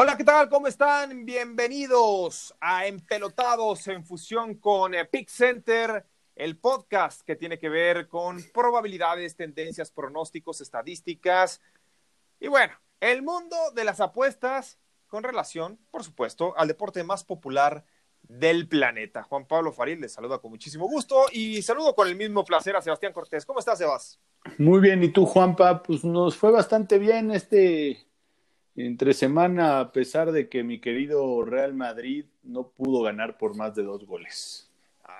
Hola, ¿qué tal? ¿Cómo están? Bienvenidos a Empelotados en fusión con Pick Center, el podcast que tiene que ver con probabilidades, tendencias, pronósticos, estadísticas y bueno, el mundo de las apuestas con relación, por supuesto, al deporte más popular del planeta. Juan Pablo Faril les saluda con muchísimo gusto y saludo con el mismo placer a Sebastián Cortés. ¿Cómo estás, Sebas? Muy bien, ¿y tú, Juanpa? Pues nos fue bastante bien este entre semana, a pesar de que mi querido Real Madrid no pudo ganar por más de dos goles.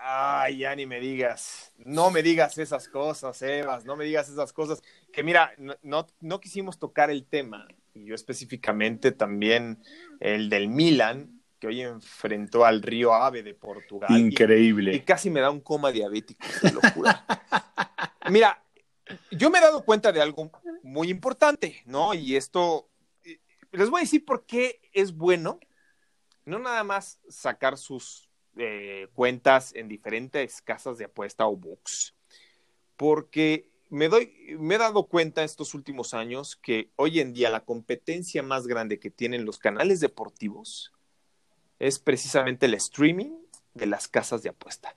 Ay, ya ni me digas, no me digas esas cosas, Evas, no me digas esas cosas. Que mira, no, no, quisimos tocar el tema, y yo específicamente también el del Milan, que hoy enfrentó al Río Ave de Portugal. Increíble. Y, casi me da un coma diabético, te lo juro. mira, yo me he dado cuenta de algo muy importante, ¿no? Y esto les voy a decir por qué es bueno no nada más sacar sus eh, cuentas en diferentes casas de apuesta o books, porque me, doy, me he dado cuenta estos últimos años que hoy en día la competencia más grande que tienen los canales deportivos es precisamente el streaming de las casas de apuesta.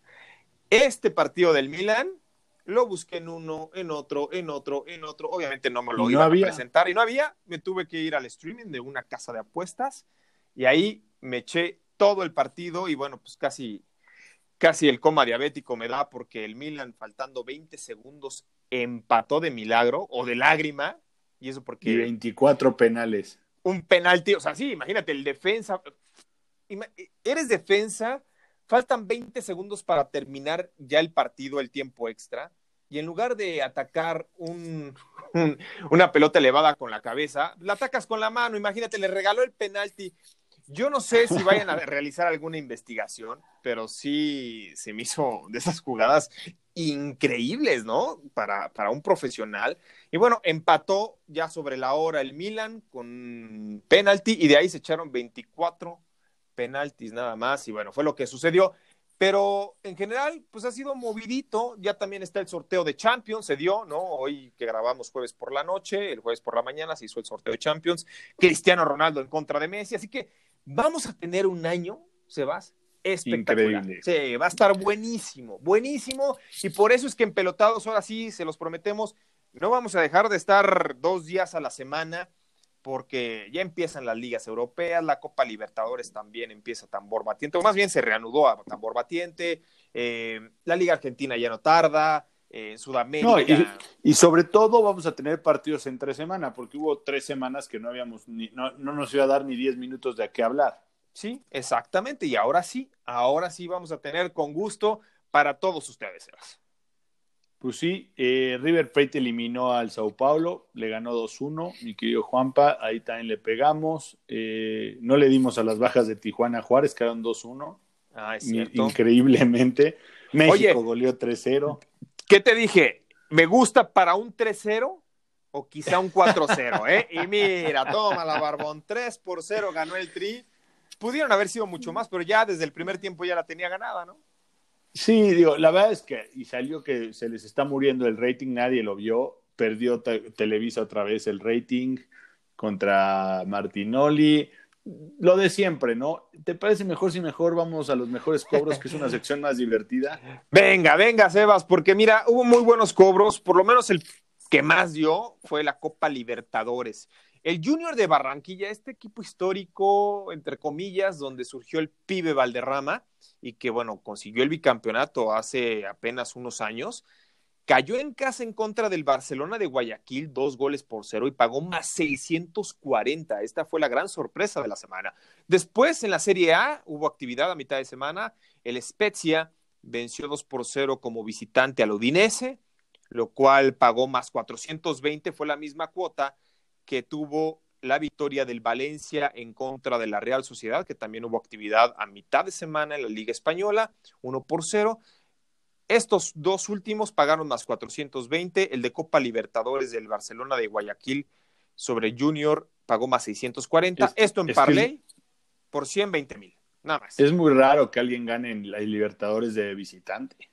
Este partido del Milan lo busqué en uno, en otro, en otro, en otro. Obviamente no me lo iba a presentar y no había. Me tuve que ir al streaming de una casa de apuestas y ahí me eché todo el partido y bueno, pues casi, casi el coma diabético me da porque el Milan, faltando 20 segundos, empató de milagro o de lágrima. Y eso porque. Y 24 penales. Un penalti, o sea, sí, imagínate, el defensa. Eres defensa Faltan 20 segundos para terminar ya el partido, el tiempo extra, y en lugar de atacar un, una pelota elevada con la cabeza, la atacas con la mano. Imagínate, le regaló el penalti. Yo no sé si vayan a realizar alguna investigación, pero sí se me hizo de esas jugadas increíbles, ¿no? Para, para un profesional. Y bueno, empató ya sobre la hora el Milan con penalti y de ahí se echaron 24 penaltis nada más, y bueno, fue lo que sucedió. Pero en general, pues ha sido movidito. Ya también está el sorteo de Champions, se dio, ¿no? Hoy que grabamos jueves por la noche, el jueves por la mañana se hizo el sorteo de Champions. Cristiano Ronaldo en contra de Messi. Así que vamos a tener un año, Sebas, espectacular. Increíble. Sí, va a estar buenísimo, buenísimo. Y por eso es que en Pelotados, ahora sí, se los prometemos, no vamos a dejar de estar dos días a la semana porque ya empiezan las ligas europeas, la Copa Libertadores también empieza tambor batiente, o más bien se reanudó a tambor batiente, eh, la Liga Argentina ya no tarda, en Sudamérica. y, sobre todo vamos a tener partidos en tres semanas, porque hubo tres semanas que no habíamos, ni, no, no nos iba a dar ni diez minutos de a qué hablar. Sí, exactamente, y ahora sí, ahora sí vamos a tener con gusto para todos ustedes, pues sí, eh, River Plate eliminó al Sao Paulo, le ganó 2-1, mi querido Juanpa, ahí también le pegamos. Eh, no le dimos a las bajas de Tijuana Juárez, quedaron 2-1. Ah, es cierto. Increíblemente. México goleó 3-0. ¿Qué te dije? ¿Me gusta para un 3-0 o quizá un 4-0? ¿eh? Y mira, toma la barbón, 3 por 0 ganó el Tri. Pudieron haber sido mucho más, pero ya desde el primer tiempo ya la tenía ganada, ¿no? Sí, digo, la verdad es que, y salió que se les está muriendo el rating, nadie lo vio, perdió Televisa otra vez el rating contra Martinoli, lo de siempre, ¿no? ¿Te parece mejor si mejor vamos a los mejores cobros, que es una sección más divertida? Venga, venga, Sebas, porque mira, hubo muy buenos cobros, por lo menos el que más dio fue la Copa Libertadores. El Junior de Barranquilla, este equipo histórico, entre comillas, donde surgió el pibe Valderrama y que, bueno, consiguió el bicampeonato hace apenas unos años, cayó en casa en contra del Barcelona de Guayaquil, dos goles por cero y pagó más 640. Esta fue la gran sorpresa de la semana. Después, en la Serie A, hubo actividad a mitad de semana. El Spezia venció dos por cero como visitante al Udinese, lo cual pagó más 420, fue la misma cuota que tuvo la victoria del Valencia en contra de la Real Sociedad, que también hubo actividad a mitad de semana en la Liga Española, uno por cero. Estos dos últimos pagaron más 420. El de Copa Libertadores del Barcelona de Guayaquil sobre Junior pagó más 640. Esto en Parley por 120 mil. Nada más. Es muy raro que alguien gane en la Libertadores de visitante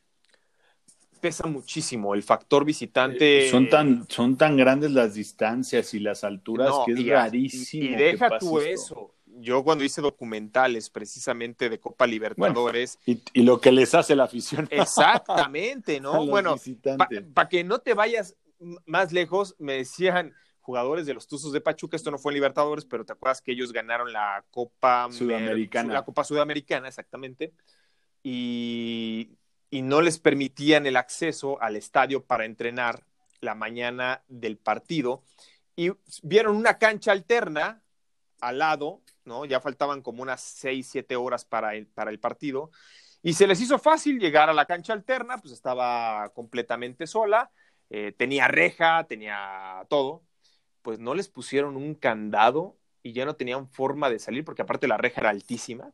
pesa muchísimo el factor visitante. Eh, son tan, son tan grandes las distancias y las alturas que es rarísimo. Y, deja tú eso. yo cuando hice documentales precisamente de Copa Libertadores. y, lo que les hace la afición. Exactamente, ¿no? bueno, para que no te vayas más lejos, me decían jugadores de los Tuzos de Pachuca, esto no fue en Libertadores, pero te acuerdas que ellos ganaron la Copa Sudamericana. La Copa Sudamericana, exactamente. Y, y no les permitían el acceso al estadio para entrenar la mañana del partido. Y vieron una cancha alterna al lado, ¿no? Ya faltaban como unas seis, siete horas para el, para el partido. Y se les hizo fácil llegar a la cancha alterna, pues estaba completamente sola, eh, tenía reja, tenía todo. Pues no les pusieron un candado y ya no tenían forma de salir porque aparte la reja era altísima.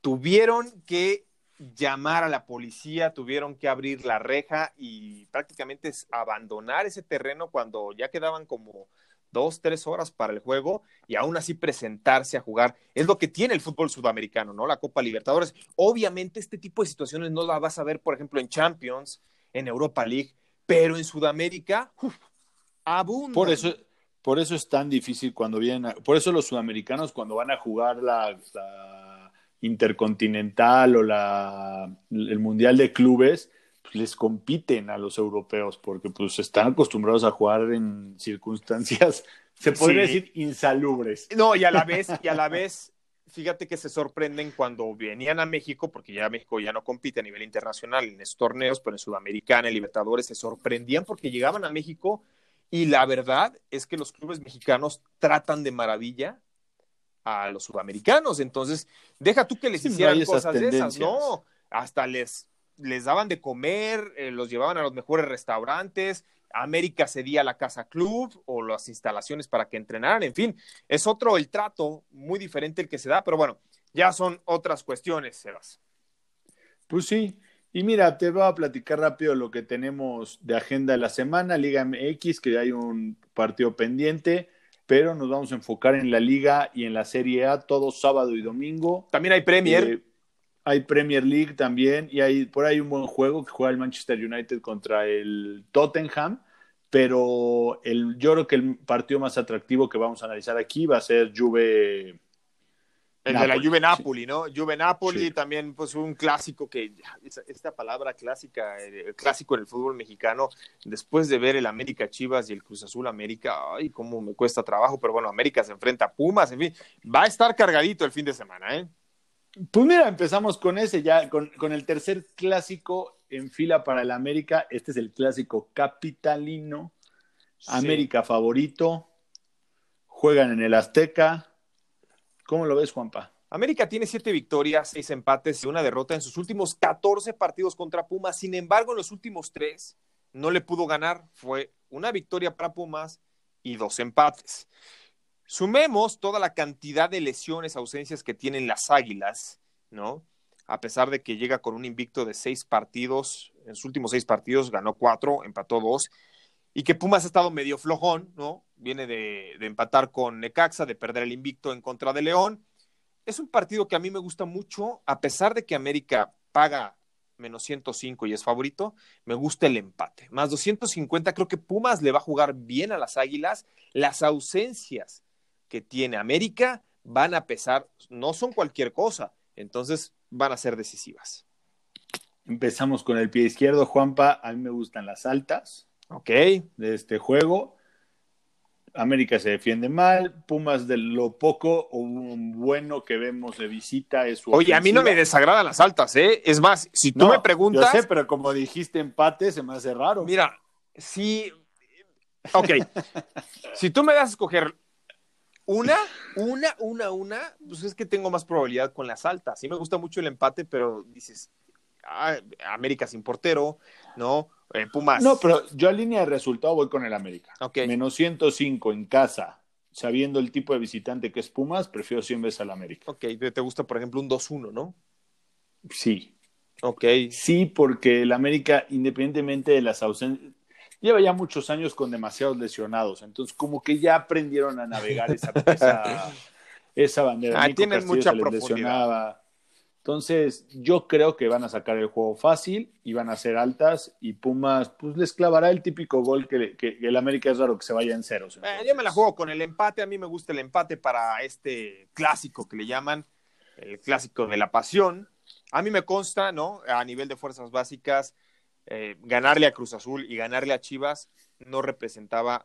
Tuvieron que llamar a la policía, tuvieron que abrir la reja y prácticamente abandonar ese terreno cuando ya quedaban como dos, tres horas para el juego y aún así presentarse a jugar. Es lo que tiene el fútbol sudamericano, ¿no? La Copa Libertadores. Obviamente este tipo de situaciones no la vas a ver, por ejemplo, en Champions, en Europa League, pero en Sudamérica, uf, Por eso, por eso es tan difícil cuando vienen, por eso los sudamericanos cuando van a jugar la, Intercontinental o la, el Mundial de Clubes, les compiten a los europeos porque pues están acostumbrados a jugar en circunstancias, se podría decir, insalubres. No, y a la vez, y a la vez, fíjate que se sorprenden cuando venían a México, porque ya México ya no compite a nivel internacional en esos torneos, pero en Sudamericana, en Libertadores, se sorprendían porque llegaban a México y la verdad es que los clubes mexicanos tratan de maravilla a los sudamericanos. Entonces, deja tú que les hicieran cosas de esas, no, hasta les les daban de comer, eh, los llevaban a los mejores restaurantes, América cedía la casa club o las instalaciones para que entrenaran, en fin, es otro el trato muy diferente el que se da, pero bueno, ya son otras cuestiones, Sebas. Pues sí, y mira, te voy a platicar rápido lo que tenemos de agenda de la semana, Liga MX, que hay un partido pendiente, pero nos vamos a enfocar en la Liga y en la Serie A todo sábado y domingo. También hay Premier. Eh, hay Premier League también y hay por ahí un buen juego que juega el Manchester United contra el Tottenham, pero el, yo creo que el partido más atractivo que vamos a analizar aquí va a ser Juve. El de la Juve Napoli, ¿no? Juve Napoli también, pues un clásico que, esta palabra clásica, el clásico en el fútbol mexicano, después de ver el América Chivas y el Cruz Azul América, ay, cómo me cuesta trabajo, pero bueno, América se enfrenta a Pumas, en fin, va a estar cargadito el fin de semana, ¿eh? Pues mira, empezamos con ese ya, con, el tercer clásico en fila para el América. Este es el clásico capitalino. América favorito. Juegan en el Azteca. ¿Cómo lo ves, Juanpa? América tiene siete victorias, seis empates y una derrota en sus últimos 14 partidos contra Pumas. Sin embargo, en los últimos tres no le pudo ganar. Fue una victoria para Pumas y dos empates. Sumemos toda la cantidad de lesiones, ausencias que tienen las Águilas, ¿no? A pesar de que llega con un invicto de seis partidos, en sus últimos seis partidos ganó cuatro, empató dos, y que Pumas ha estado medio flojón, ¿no? Viene de, empatar con Necaxa, de perder el invicto en contra de León. Es un partido que a mí me gusta mucho, a pesar de que América paga menos 105 y es favorito, me gusta el empate. Más 250, creo que Pumas le va a jugar bien a las Águilas. Las ausencias que tiene América van a pesar, no son cualquier cosa, entonces van a ser decisivas. Empezamos con el pie izquierdo, Juanpa. A mí me gustan las altas. Ok. De este juego. América se defiende mal. Pumas de lo poco o bueno que vemos de visita es su Oye, a mí no me desagradan las altas, ¿eh? Es más, si tú me preguntas. Yo sé, pero como dijiste empate, se me hace raro. Mira, sí. Ok. si tú me das a escoger una, una, una, una, pues es que tengo más probabilidad con las altas. Sí me gusta mucho el empate, pero dices, ah, América sin portero, ¿no? Eh, Pumas. No, pero yo a línea de resultado voy con el América. Menos 105 en casa, sabiendo el tipo de visitante que es Pumas, prefiero 100 veces al América. Ok, te gusta, por ejemplo, un 2-1, ¿no? Sí. Ok. Sí, porque el América, independientemente de las ausencias, lleva ya muchos años con demasiados lesionados, entonces como que ya aprendieron a navegar esa, esa, bandera. Ah, tienen mucha profundidad. Entonces, yo creo que van a sacar el juego fácil y van a ser altas y Pumas, pues les clavará el típico gol que, el América es raro que se vaya en ceros. Eh, yo me la juego con el empate, a mí me gusta el empate para este clásico que le llaman el clásico de la pasión. A mí me consta, ¿no? A nivel de fuerzas básicas, eh, ganarle a Cruz Azul y ganarle a Chivas no representaba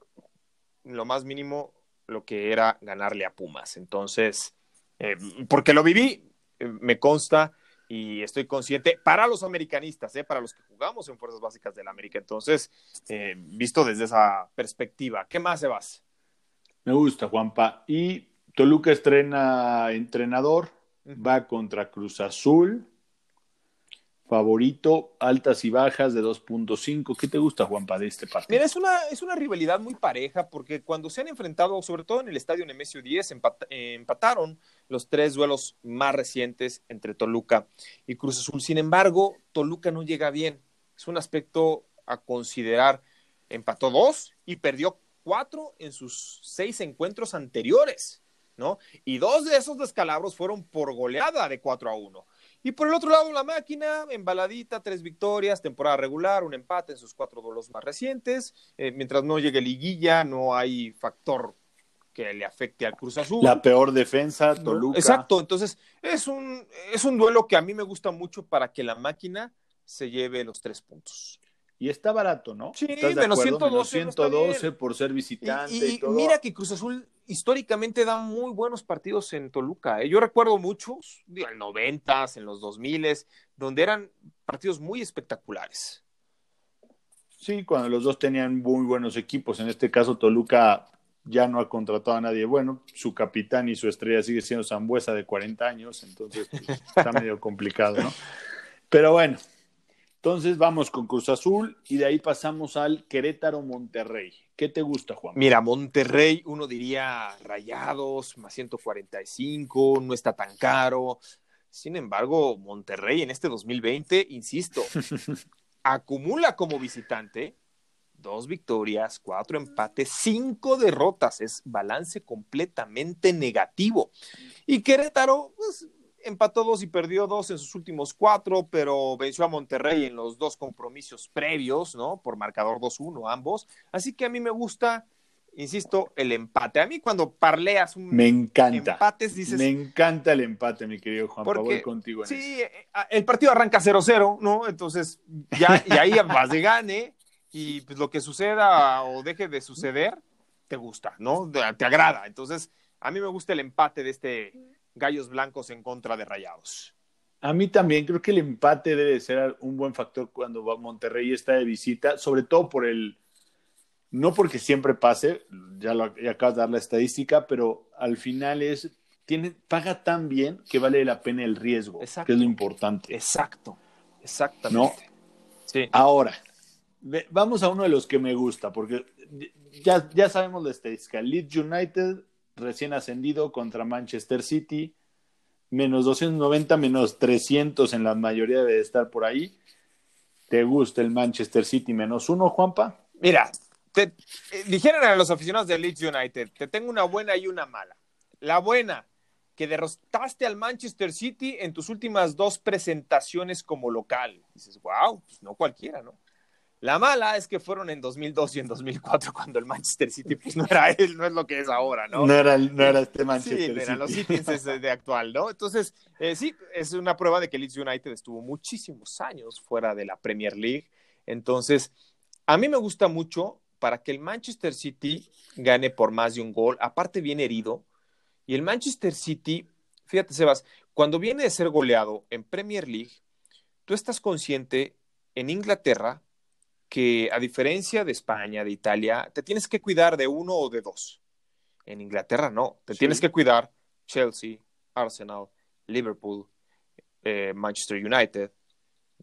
lo más mínimo lo que era ganarle a Pumas. Entonces, eh, porque lo viví, me consta y estoy consciente para los americanistas, ¿eh? para los que jugamos en Fuerzas Básicas del América. Entonces, eh, visto desde esa perspectiva, ¿qué más, Sebas? Me gusta, Juanpa. Y Toluca estrena entrenador, va contra Cruz Azul favorito, altas y bajas de 2.5. ¿Qué te gusta, Juanpa, de este partido? Mira, es una, es una rivalidad muy pareja porque cuando se han enfrentado, sobre todo en el estadio Nemesio 10, empataron los tres duelos más recientes entre Toluca y Cruz Azul. Sin embargo, Toluca no llega bien. Es un aspecto a considerar. Empató dos y perdió cuatro en sus seis encuentros anteriores, ¿no? Y dos de esos descalabros fueron por goleada de 4 a 1. Y por el otro lado, la máquina, embaladita, tres victorias, temporada regular, un empate en sus cuatro duelos más recientes. Eh, mientras no llegue liguilla, no hay factor que le afecte al Cruz Azul. La peor defensa, Toluca. Exacto, entonces es un, es un duelo que a mí me gusta mucho para que la máquina se lleve los tres puntos. Y está barato, ¿no? Sí, menos 112, por ser visitante. Y, mira que Cruz Azul históricamente da muy buenos partidos en Toluca. ¿eh? Yo recuerdo muchos, en los 90, en los 2000, donde eran partidos muy espectaculares. Sí, cuando los dos tenían muy buenos equipos. En este caso, Toluca ya no ha contratado a nadie bueno. Su capitán y su estrella sigue siendo Zambuesa de 40 años, entonces pues, está medio complicado, ¿no? Pero bueno, entonces vamos con Cruz Azul y de ahí pasamos al Querétaro Monterrey. ¿Qué te gusta, Juan? Mira, Monterrey, uno diría rayados, más 145, no está tan caro. Sin embargo, Monterrey en este 2020, insisto, acumula como visitante dos victorias, cuatro empates, cinco derrotas. Es balance completamente negativo. Y Querétaro, pues empató dos y perdió dos en sus últimos cuatro, pero venció a Monterrey en los dos compromisos previos, ¿no? Por marcador 2-1 ambos. Así que a mí me gusta, insisto, el empate. A mí cuando parleas un me encanta. empates dices... Me encanta el empate, mi querido Juan Pablo, contigo. sí, eh, el partido arranca 0-0, ¿no? Entonces, ya, y ahí vas de gane y pues lo que suceda o deje de suceder, te gusta, ¿no? Te agrada. Entonces, a mí me gusta el empate de este gallos blancos en contra de rayados. A mí también creo que el empate debe ser un buen factor cuando Monterrey está de visita, sobre todo por el, no porque siempre pase, ya, lo, acabas de dar la estadística, pero al final es, tiene, paga tan bien que vale la pena el riesgo, que es lo importante. Exacto, exactamente. Sí. Ahora, vamos a uno de los que me gusta, porque ya, ya sabemos la estadística. Leeds United recién ascendido contra Manchester City, menos 290, menos 300 en la mayoría debe estar por ahí. ¿Te gusta el Manchester City menos uno, Juanpa? Mira, te, eh, dijeron a los aficionados de Leeds United, te tengo una buena y una mala. La buena, que derrotaste al Manchester City en tus últimas dos presentaciones como local. Dices, wow, pues no cualquiera, ¿no? La mala es que fueron en 2002 y en 2004 cuando el Manchester City pues no era él, no es lo que es ahora, ¿no? No era, no era este Manchester sí, City. eran los Citizens de actual, ¿no? Entonces, eh, sí, es una prueba de que Leeds United estuvo muchísimos años fuera de la Premier League. Entonces, a mí me gusta mucho para que el Manchester City gane por más de un gol, aparte bien herido, y el Manchester City, fíjate Sebas, cuando viene de ser goleado en Premier League, tú estás consciente en Inglaterra que a diferencia de España, de Italia, te tienes que cuidar de uno o de dos. En Inglaterra no, te tienes que cuidar Chelsea, Arsenal, Liverpool, eh, Manchester United,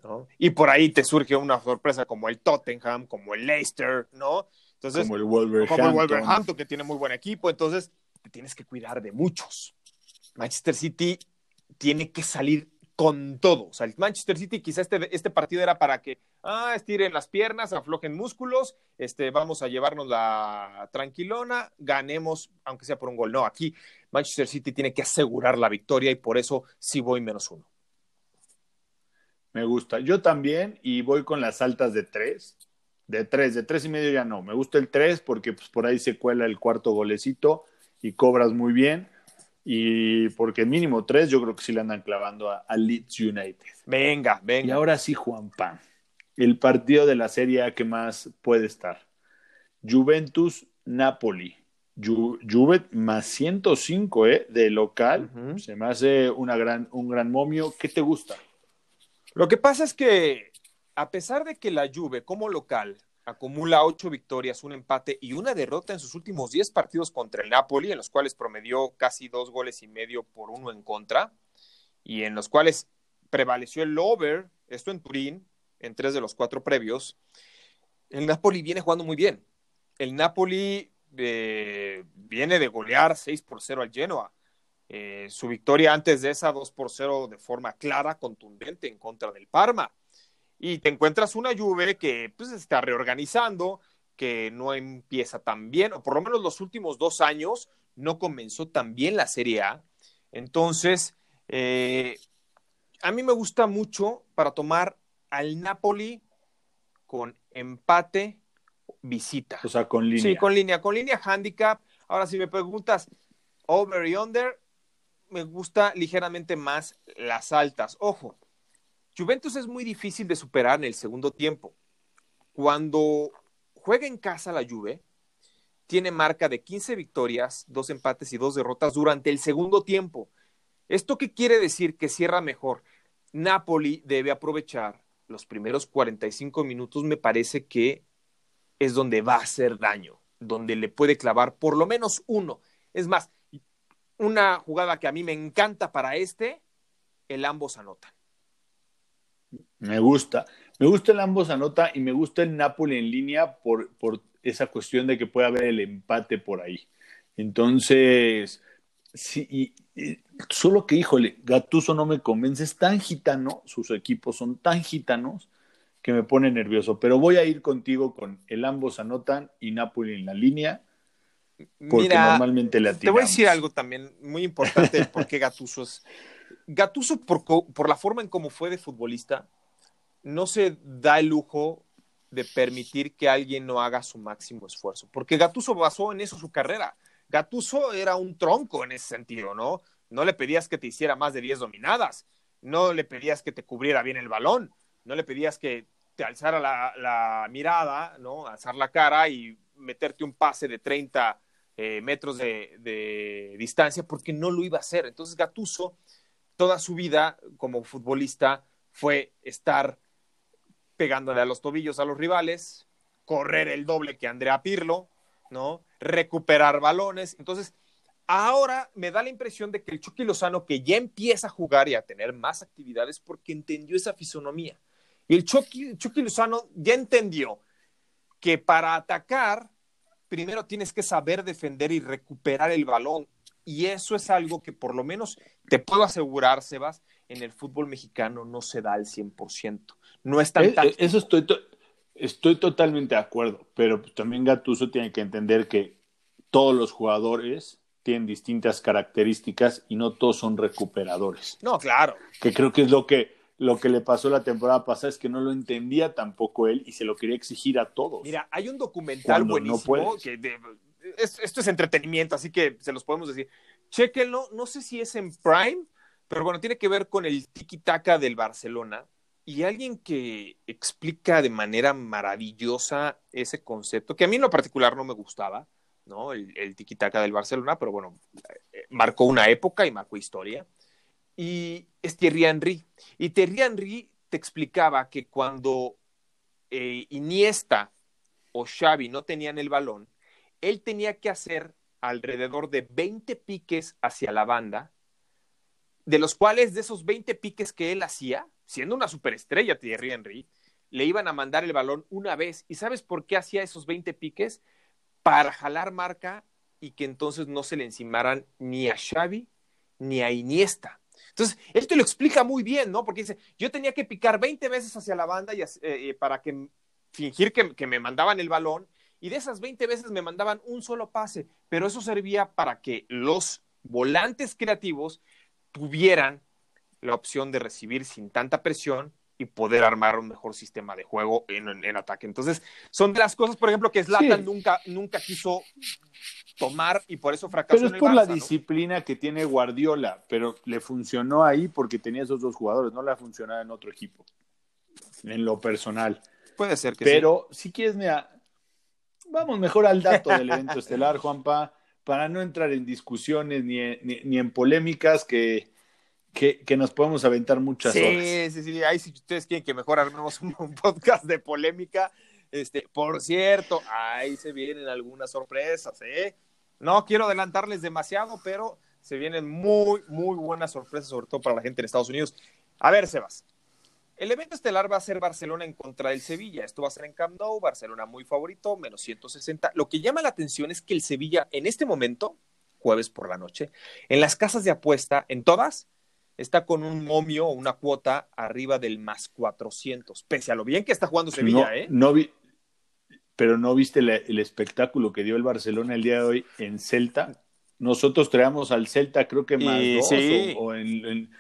¿no? Y por ahí te surge una sorpresa como el Tottenham, como el Leicester, ¿no? Entonces, como el Wolverhampton. Como el Wolverhampton, que tiene muy buen equipo. Entonces, te tienes que cuidar de muchos. Manchester City tiene que salir con todo. O sea, el Manchester City, quizá este, este partido era para que, ah, estiren las piernas, aflojen músculos, este, vamos a llevarnos la tranquilona, ganemos, aunque sea por un gol. No, aquí Manchester City tiene que asegurar la victoria y por eso sí voy menos uno. Me gusta. Yo también, y voy con las altas de tres. De tres, de tres y medio ya no. Me gusta el tres porque pues, por ahí se cuela el cuarto golecito y cobras muy bien. Y porque mínimo tres, yo creo que sí le andan clavando a, Leeds United. Venga, venga. Y ahora sí, Juan Pan. El partido de la Serie A que más puede estar. Juventus Napoli. Juve más 105, ¿eh? De local. Se me hace una gran, un gran momio. ¿Qué te gusta? Lo que pasa es que, a pesar de que la Juve como local acumula ocho victorias, un empate y una derrota en sus últimos diez partidos contra el Napoli, en los cuales promedió casi dos goles y medio por uno en contra, y en los cuales prevaleció el over, esto en Turín, en tres de los cuatro previos, el Napoli viene jugando muy bien. El Napoli eh, viene de golear 6 por 0 al Genoa. Eh, su victoria antes de esa 2 por 0 de forma clara, contundente en contra del Parma y te encuentras una Juve que pues, está reorganizando, que no empieza tan bien, o por lo menos los últimos dos años no comenzó tan bien la Serie A. Entonces, eh, a mí me gusta mucho para tomar al Napoli con empate visita. O sea, con línea. Sí, con línea, con línea handicap. Ahora, si me preguntas over y under, me gusta ligeramente más las altas. Ojo, Juventus es muy difícil de superar en el segundo tiempo. Cuando juega en casa la Juve, tiene marca de 15 victorias, dos empates y dos derrotas durante el segundo tiempo. ¿Esto qué quiere decir? Que cierra mejor. Napoli debe aprovechar los primeros 45 minutos, me parece que es donde va a hacer daño, donde le puede clavar por lo menos uno. Es más, una jugada que a mí me encanta para este, el ambos anotan. Me gusta. Me gusta el ambos anota y me gusta el Napoli en línea por, por esa cuestión de que puede haber el empate por ahí. Entonces, sí, solo que, híjole, Gatuso no me convence, es tan gitano, sus equipos son tan gitanos que me pone nervioso. Pero voy a ir contigo con el ambos anotan y Napoli en la línea. Porque normalmente le atinamos. Te voy a decir algo también muy importante porque Gatuso es. Gatuso, por, por la forma en cómo fue de futbolista, no se da el lujo de permitir que alguien no haga su máximo esfuerzo, porque Gatuso basó en eso su carrera. Gatuso era un tronco en ese sentido, ¿no? No le pedías que te hiciera más de 10 dominadas, no le pedías que te cubriera bien el balón, no le pedías que te alzara la, mirada, ¿no? Alzar la cara y meterte un pase de 30 eh, metros de, de, distancia, porque no lo iba a hacer. Entonces Gatuso, toda su vida como futbolista, fue estar pegándole a los tobillos a los rivales, correr el doble que Andrea Pirlo, ¿no? Recuperar balones. Entonces, ahora me da la impresión de que el Chucky Lozano, que ya empieza a jugar y a tener más actividades porque entendió esa fisonomía. Y el Chucky, Chucky Lozano ya entendió que para atacar, primero tienes que saber defender y recuperar el balón. Y eso es algo que por lo menos te puedo asegurar, Sebas, en el fútbol mexicano no se da al 100%. No es tan... Eh, eh, eso estoy, estoy totalmente de acuerdo, pero también Gatuso tiene que entender que todos los jugadores tienen distintas características y no todos son recuperadores. No, claro. Que creo que es lo que, lo que le pasó la temporada pasada, es que no lo entendía tampoco él y se lo quería exigir a todos. Mira, hay un documental buenísimo que esto es entretenimiento, así que se los podemos decir. Chequenlo, no sé si es en Prime pero bueno, tiene que ver con el tiki-taka del Barcelona y alguien que explica de manera maravillosa ese concepto, que a mí en lo particular no me gustaba, ¿no? El, el tiki-taka del Barcelona, pero bueno, eh, marcó una época y marcó historia. Y es Thierry Henry. Y Thierry Henry te explicaba que cuando eh, Iniesta o Xavi no tenían el balón, él tenía que hacer alrededor de 20 piques hacia la banda de los cuales de esos 20 piques que él hacía, siendo una superestrella Thierry Henry, le iban a mandar el balón una vez. ¿Y sabes por qué hacía esos 20 piques? Para jalar marca y que entonces no se le encimaran ni a Xavi ni a Iniesta. Entonces, él te lo explica muy bien, ¿no? Porque dice, yo tenía que picar 20 veces hacia la banda y, eh, para que fingir que me mandaban el balón y de esas 20 veces me mandaban un solo pase, pero eso servía para que los volantes creativos tuvieran la opción de recibir sin tanta presión y poder armar un mejor sistema de juego en, ataque. Entonces, son de las cosas, por ejemplo, que Zlatan nunca, nunca quiso tomar y por eso fracasó. Pero es por la disciplina que tiene Guardiola, pero le funcionó ahí porque tenía esos dos jugadores, no le ha funcionado en otro equipo, en lo personal. Puede ser que Pero si quieres, mira, vamos mejor al dato del evento estelar, Juanpa, para no entrar en discusiones ni ni en polémicas que que, nos podemos aventar muchas sí, horas. Sí, sí, sí. Ahí si ustedes quieren que mejor armemos un, podcast de polémica, este, por cierto, ahí se vienen algunas sorpresas, ¿eh? No quiero adelantarles demasiado, pero se vienen muy, muy buenas sorpresas, sobre todo para la gente en Estados Unidos. A ver, Sebas. El evento estelar va a ser Barcelona en contra del Sevilla. Esto va a ser en Camp Nou, Barcelona muy favorito, menos 160. Lo que llama la atención es que el Sevilla en este momento, jueves por la noche, en las casas de apuesta, en todas, está con un momio o una cuota arriba del más 400, pese a lo bien que está jugando Sevilla, ¿eh? No vi, pero no viste el espectáculo que dio el Barcelona el día de hoy en Celta. Nosotros traíamos al Celta, creo que más dos, o, en,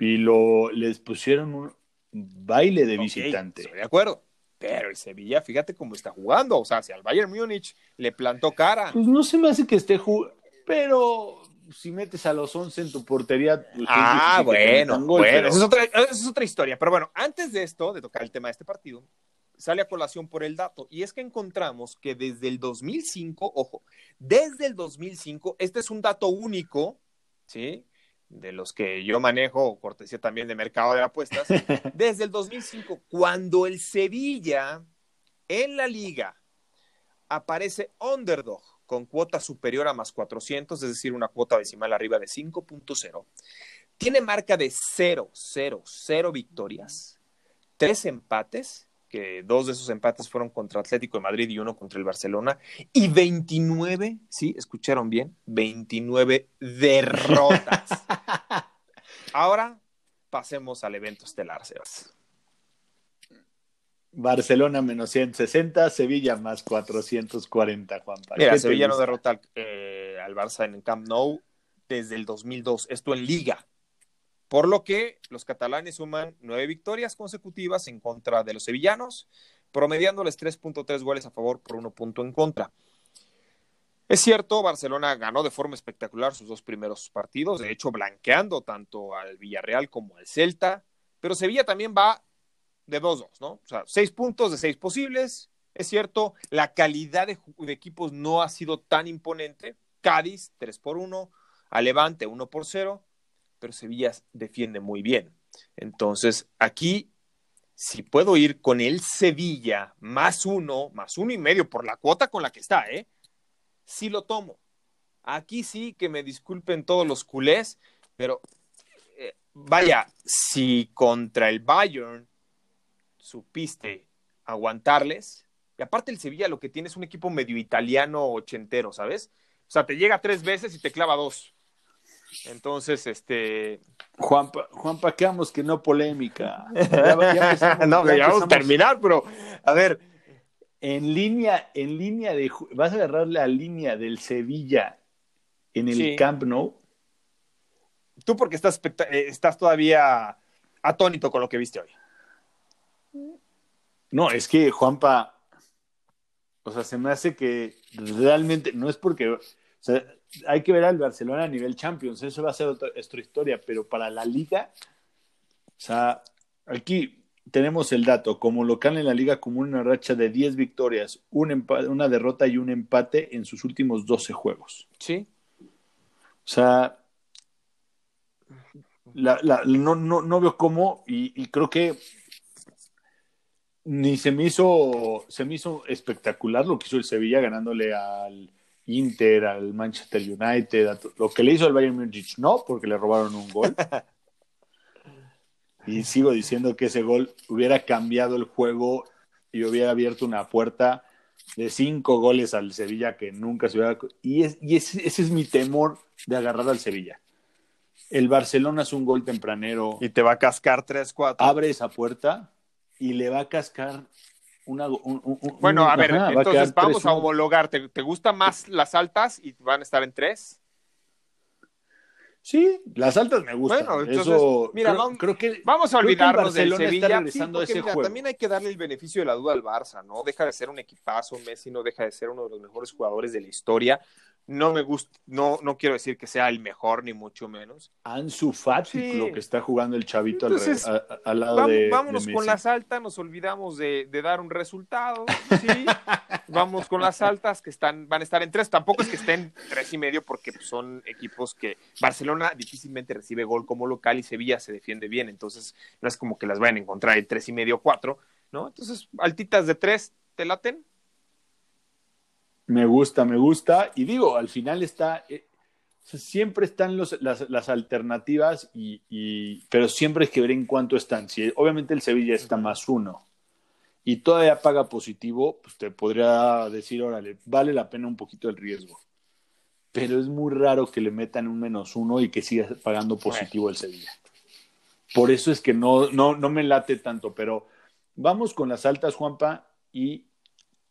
y lo, les pusieron un baile de visitante. Estoy de acuerdo. Pero el Sevilla, fíjate cómo está jugando. O sea, si al Bayern Múnich le plantó cara. Pues no se me hace que esté jugando. Pero si metes a los 11 en tu portería. Pues, ah, bueno, bueno, esa, es otra, es otra historia. Pero bueno, antes de esto, de tocar el tema de este partido, sale a colación por el dato. Y es que encontramos que desde el 2005, ojo, desde el 2005, este es un dato único, ¿sí? De los que yo manejo, cortesía también de mercado de apuestas. desde el 2005, cuando el Sevilla en la liga aparece underdog con cuota superior a más 400, es decir, una cuota decimal arriba de 5.0. Tiene marca de 0, 0, 0 victorias, tres empates, que dos de esos empates fueron contra Atlético de Madrid y uno contra el Barcelona, y 29, sí, escucharon bien, 29 derrotas. Ahora pasemos al evento estelar, Sebas. Barcelona menos 160, Sevilla más 440, Juan Mira, Sevilla no derrota eh, al, Barça en el Camp Nou desde el 2002, esto en Liga. Por lo que los catalanes suman nueve victorias consecutivas en contra de los sevillanos, promediándoles 3.3 goles a favor por uno punto en contra. Es cierto, Barcelona ganó de forma espectacular sus dos primeros partidos, de hecho blanqueando tanto al Villarreal como al Celta, pero Sevilla también va de 2-2, ¿no? O sea, seis puntos de seis posibles. Es cierto, la calidad de, equipos no ha sido tan imponente. Cádiz, 3 por 1, a Levante, 1 por 0, pero Sevilla defiende muy bien. Entonces, aquí, si puedo ir con el Sevilla más uno, más uno y medio por la cuota con la que está, ¿eh? Sí lo tomo. Aquí sí que me disculpen todos los culés, pero eh, vaya, si contra el Bayern supiste aguantarles. Y aparte el Sevilla lo que tiene es un equipo medio italiano ochentero, ¿sabes? O sea, te llega tres veces y te clava dos. Entonces, este... Juanpa, Juanpa quedamos que no polémica. no, ya, vamos a terminar, pero a ver. En línea, en línea de... ¿Vas a agarrar la línea del Sevilla en el Camp Nou? Tú porque estás, eh, estás todavía atónito con lo que viste hoy. No, es que Juanpa, o sea, se me hace que realmente, no es porque, o sea, hay que ver al Barcelona a nivel Champions, eso va a ser otra, historia, pero para la liga, o sea, aquí tenemos el dato, como local en la liga como una racha de 10 victorias, un una derrota y un empate en sus últimos 12 juegos. Sí. O sea, no, no, no, veo cómo, y creo que ni se me hizo, se me hizo espectacular lo que hizo el Sevilla ganándole al Inter, al Manchester United, lo que le hizo al Bayern Munich, no, porque le robaron un gol. y sigo diciendo que ese gol hubiera cambiado el juego y hubiera abierto una puerta de cinco goles al Sevilla que nunca se hubiera... Y, y ese, ese es mi temor de agarrar al Sevilla. El Barcelona es un gol tempranero. Y te va a cascar 3-4. Abre esa puerta y le va a cascar una. bueno, a ver, entonces vamos a homologar. ¿Te, gustan más las altas y van a estar en tres? Sí, las altas me gustan. Bueno, entonces, Eso, mira, creo, vamos- creo que Vamos a olvidarnos del Sevilla. está regresando Sí, a ese mira, juego. También hay que darle el beneficio de la duda al Barça, ¿no? Deja de ser un equipazo, Messi no deja de ser uno de los mejores jugadores de la historia. No me gusta, no, no quiero decir que sea el mejor, ni mucho menos. Ansu Fati, Sí. lo que está jugando el chavito al, Entonces, re- a- a- al lado Vamos- de vámonos de con las altas, nos olvidamos de, de dar un resultado, sí. Vamos con las altas que están, van a estar en tres. Tampoco es que estén tres y medio, porque son equipos que Barcelona difícilmente recibe gol como local y Sevilla se defiende bien. Entonces, no es como que las vayan a encontrar en tres y medio cuatro, ¿no? Entonces, altitas de tres, ¿te laten? Me gusta, me gusta. Y digo, al final está. eh, siempre están los, las, las alternativas, y, y- pero siempre hay que ver en cuánto están. Si, obviamente el Sevilla está más uno y todavía paga positivo, pues te podría decir, órale, vale la pena un poquito el riesgo. Pero es muy raro que le metan un menos uno y que siga pagando positivo el Sevilla. Por eso es que no, no, no me late tanto, pero vamos con las altas, Juanpa, y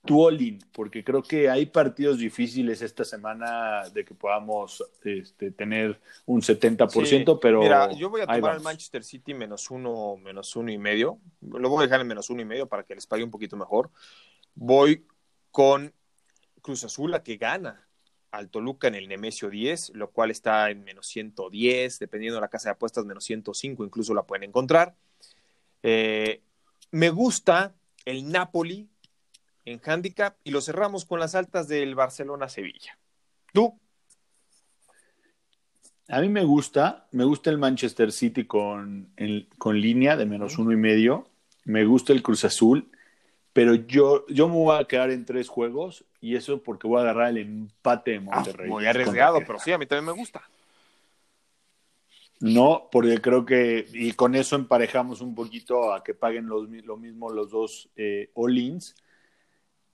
tu all-in, porque creo que hay partidos difíciles esta semana de que podamos este, tener un 70%, Sí. pero Mira, yo voy a tomar el. Manchester City menos uno, menos uno y medio. Lo voy a dejar en menos uno y medio para que les pague un poquito mejor. Voy con Cruz Azul a que gana al Toluca en el Nemesio 10, lo cual está en menos 110, dependiendo de la casa de apuestas, menos 105, incluso la pueden encontrar. Eh, me gusta el Napoli en handicap y lo cerramos con las altas del Barcelona-Sevilla. ¿Tú? A mí me gusta, me gusta el Manchester City con, con línea de menos uno y medio, me gusta el Cruz Azul, pero yo, yo me voy a quedar en tres juegos y eso porque voy a agarrar el empate de Ah, Monterrey. muy arriesgado, pero sí, a mí también me gusta. No, porque creo que, y con eso emparejamos un poquito a que paguen los, lo mismo los dos eh, all-ins.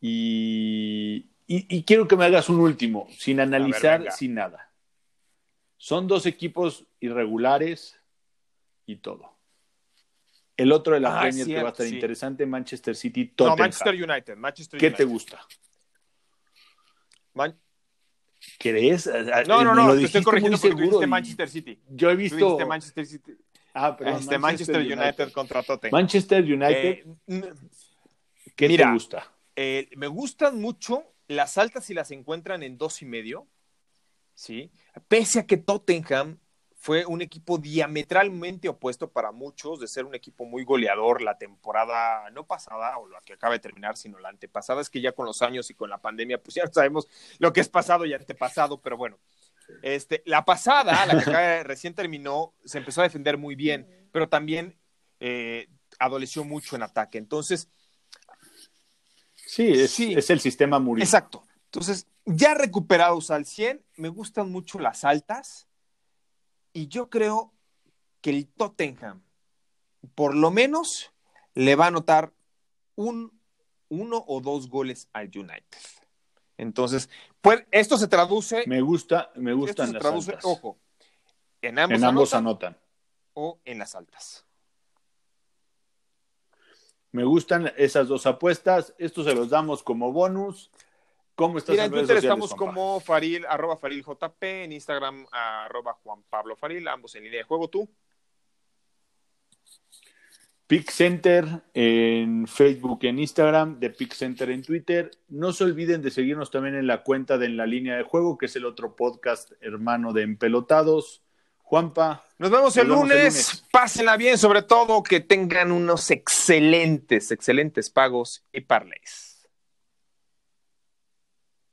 Y, y- y quiero que me hagas un último, sin analizar, sin nada. Son dos equipos irregulares y todo. El otro de la Ah, Premier que va a estar sí. interesante, Manchester City, No, Tottenham. Manchester United. Manchester ¿Qué United. te gusta? Man- ¿Crees? No, no, Me no, lo te estoy corrigiendo porque tú y Manchester City. Yo he visto... Manchester City. Ah, perdón, Este, Manchester, United. contra Tottenham. Manchester United, Eh, ¿qué mira, te gusta? Eh, me gustan mucho las altas si las encuentran en dos y medio, ¿sí? Pese a que Tottenham fue un equipo diametralmente opuesto para muchos, de ser un equipo muy goleador la temporada no pasada o la que acaba de terminar, sino la antepasada. Es que ya con los años y con la pandemia, pues ya sabemos lo que es pasado y antepasado, pero bueno. Este, la pasada, la que recién terminó, se empezó a defender muy bien, pero también eh, adoleció mucho en ataque. Entonces, Sí, es, Sí. es el sistema Mourinho. Exacto. Entonces, ya recuperados al 100, me gustan mucho las altas y yo creo que el Tottenham, por lo menos, le va a anotar un, uno o dos goles al United. Entonces, pues esto se traduce, Me gusta, me esto gustan se las traduce, altas. ojo, en ambos, en ambos anotan anotan. o en las altas. Me gustan esas dos apuestas. Esto se los damos como bonus. ¿Cómo estás Mira, en Twitter sociales, estamos como Faril, arroba Faril JP, en Instagram arroba Juan Pablo Faril, ambos en línea de juego, tú. Pick Center en Facebook, en Instagram, de Pick Center en Twitter. No se olviden de seguirnos también en la cuenta de En la Línea de Juego, que es el otro podcast hermano de Empelotados. Juanpa, Nos vemos, el, Nos vemos el lunes. lunes. Pásenla bien, sobre todo que tengan unos excelentes, excelentes pagos y parlays.